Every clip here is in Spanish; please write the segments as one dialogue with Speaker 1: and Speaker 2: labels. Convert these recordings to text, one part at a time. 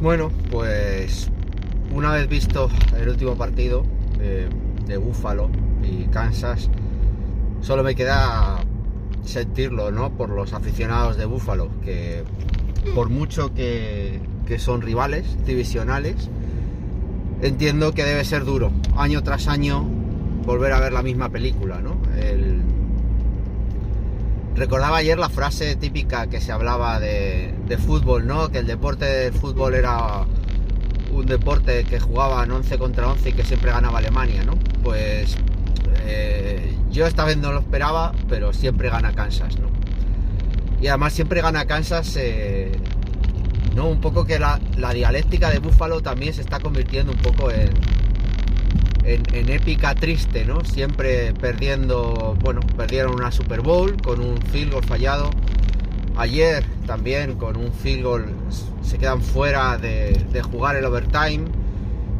Speaker 1: Bueno, pues una vez visto el último partido de, de Búfalo y Kansas, solo me queda sentirlo, ¿no? Por los aficionados de Búfalo, que por mucho que, que son rivales divisionales, entiendo que debe ser duro, año tras año, volver a ver la misma película, ¿no? El... Recordaba ayer la frase típica que se hablaba de, de, fútbol, ¿no? Que el deporte del fútbol era un deporte que jugaban 11 contra 11 y que siempre ganaba Alemania, ¿no? Pues eh, yo esta vez no lo esperaba, pero siempre gana Kansas, ¿no? Y además siempre gana Kansas, eh, ¿no? Un poco que la, la, dialéctica de Buffalo también se está convirtiendo un poco en, en, en, épica triste, ¿no? Siempre perdiendo, bueno, perdieron una Super Bowl con un field goal fallado. Ayer también con un field goal se quedan fuera de, de jugar el overtime.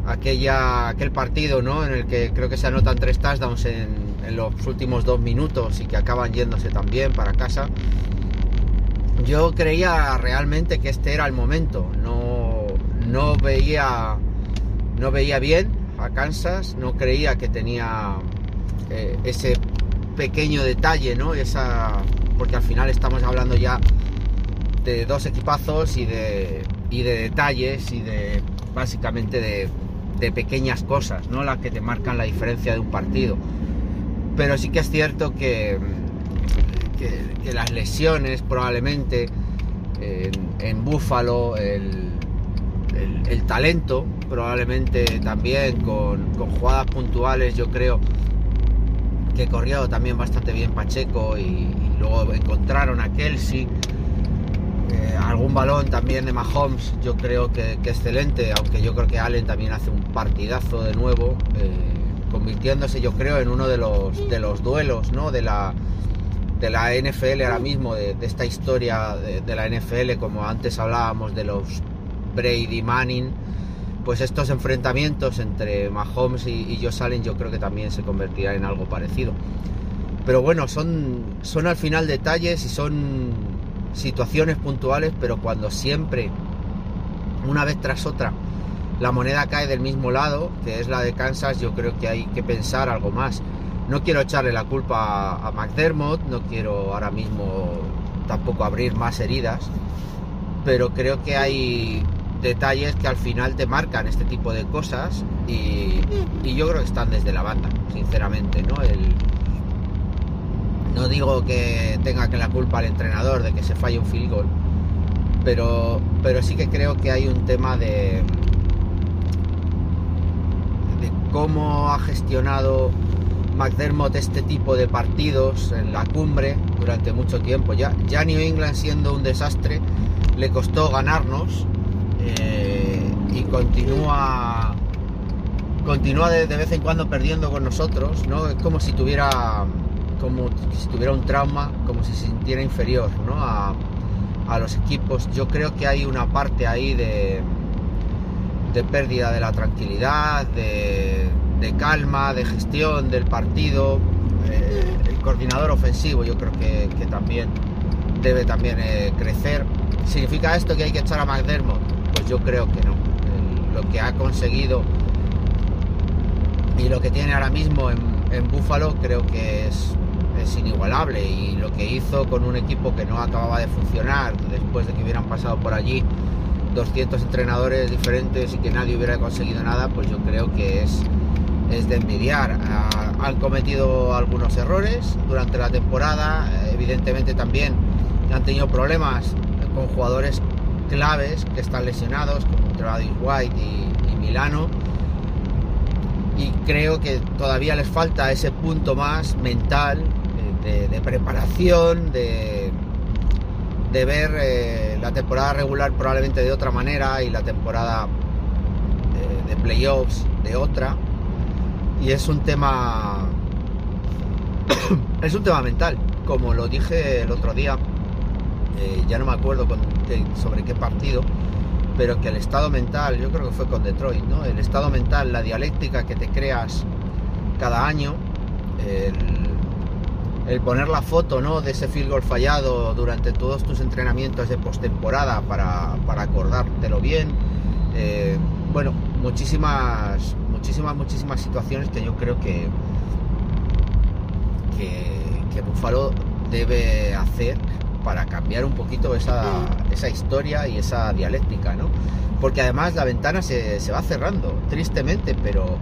Speaker 1: Aquella, aquel partido, ¿no? En el que creo que se anotan tres touchdowns en, en los últimos dos minutos y que acaban yéndose también para casa. Yo creía realmente que este era el momento. No, no veía, no veía bien Kansas. No creía que tenía eh, ese pequeño detalle, ¿no? Esa, porque al final estamos hablando ya de dos equipazos y de, y de detalles y de básicamente de, de pequeñas cosas, ¿no? Las que te marcan la diferencia de un partido. Pero sí que es cierto que, que, las lesiones probablemente en, en Búfalo, el, el, talento probablemente también con, con, jugadas puntuales, yo creo que corrió también bastante bien Pacheco y, luego encontraron a Kelsey. Eh, algún balón también de Mahomes, yo creo que, que, excelente, aunque yo creo que Allen también hace un partidazo de nuevo, eh, convirtiéndose yo creo en uno de los, de los duelos ¿no? de, la, de la NFL ahora mismo, de, esta historia de, la NFL, como antes hablábamos de los Brady Manning, pues estos enfrentamientos entre Mahomes y, y Josh Allen yo creo que también se convertirán en algo parecido. Pero bueno, son, son al final detalles y son situaciones puntuales, pero cuando siempre, una vez tras otra, la moneda cae del mismo lado, que es la de Kansas, yo creo que hay que pensar algo más. No quiero echarle la culpa a McDermott, no quiero ahora mismo tampoco abrir más heridas, pero creo que hay detalles que al final te marcan este tipo de cosas y, yo creo que están desde la banda, sinceramente, ¿no? El, no digo que tenga que la culpa al entrenador de que se falle un field goal, pero, pero sí que creo que hay un tema de, de cómo ha gestionado McDermott este tipo de partidos en la cumbre durante mucho tiempo. Ya, ya New England siendo un desastre le costó ganarnos eh, y continúa continúa de, vez en cuando perdiendo con nosotros, ¿no? Es como si tuviera como si tuviera un trauma, como si se sintiera inferior, ¿no? A, a los equipos. Yo creo que hay una parte ahí de, de pérdida de la tranquilidad, de, de, calma, de gestión del partido. Eh, el coordinador ofensivo yo creo que, que también debe también eh, crecer. ¿Significa esto que hay que echar a McDermott? Pues yo creo que no. Lo que ha conseguido y lo que tiene ahora mismo en, en Búfalo creo que es, es, inigualable y lo que hizo con un equipo que no acababa de funcionar después de que hubieran pasado por allí 200 entrenadores diferentes y que nadie hubiera conseguido nada, pues yo creo que es, es de envidiar. han cometido algunos errores durante la temporada, evidentemente también han tenido problemas con jugadores claves que están lesionados, como Travis White y, y Milano y creo que todavía les falta ese punto más mental de, de, de preparación, de, de ver eh, la temporada regular probablemente de otra manera y la temporada de, de, playoffs de otra. Y es un tema. es un tema mental. Como lo dije el otro día, eh, ya no me acuerdo sobre qué partido, pero que el estado mental, yo creo que fue con Detroit, ¿no? El estado mental, la dialéctica que te creas cada año, el, poner la foto, ¿no? De ese field goal fallado durante todos tus entrenamientos de postemporada para, para acordártelo bien, Eh, bueno, muchísimas, muchísimas, muchísimas situaciones que yo creo que, que Buffalo debe hacer para cambiar un poquito esa, esa historia y esa dialéctica, ¿no? Porque además la ventana se, se va cerrando, tristemente, pero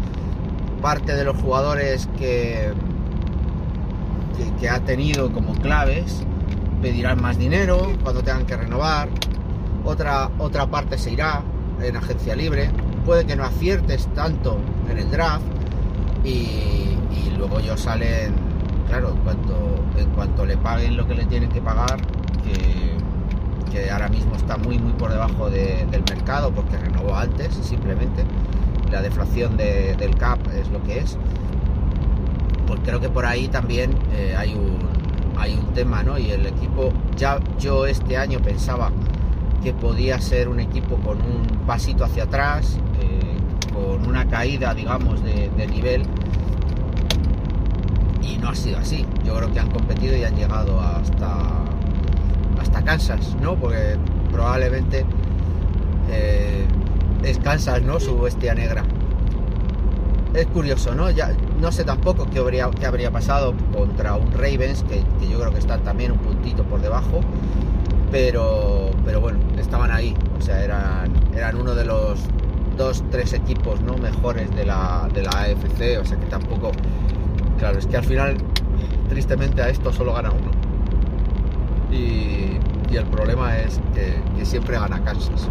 Speaker 1: parte de los jugadores que, que, ha tenido como claves pedirán más dinero cuando tengan que renovar, otra, otra parte se irá en agencia libre, puede que no aciertes tanto en el draft y, luego ellos salen, claro, en cuanto, en cuanto le paguen lo que le tienen que pagar, que, ahora mismo está muy muy por debajo del mercado porque renovó antes simplemente, la deflación del CAP es lo que es, pues creo que por ahí también eh, hay, un, hay un tema, ¿no? Y el equipo, ya yo este año pensaba que podía ser un equipo con un pasito hacia atrás, eh, con una caída, digamos, de, nivel. Y no ha sido así. Yo creo que han competido y han llegado hasta, hasta Kansas, ¿no? Porque probablemente eh, es Kansas, ¿no? Su bestia negra es curioso, ¿no? Ya no sé tampoco qué habría, qué habría pasado contra un Ravens, que, yo creo que están también un puntito por debajo, pero, pero bueno, estaban ahí, o sea, eran, eran uno de los dos, tres equipos ¿no? mejores de la, de la AFC, o sea que tampoco, es que al final, tristemente a esto solo gana uno. Y, el problema es que, que siempre gana Kansas.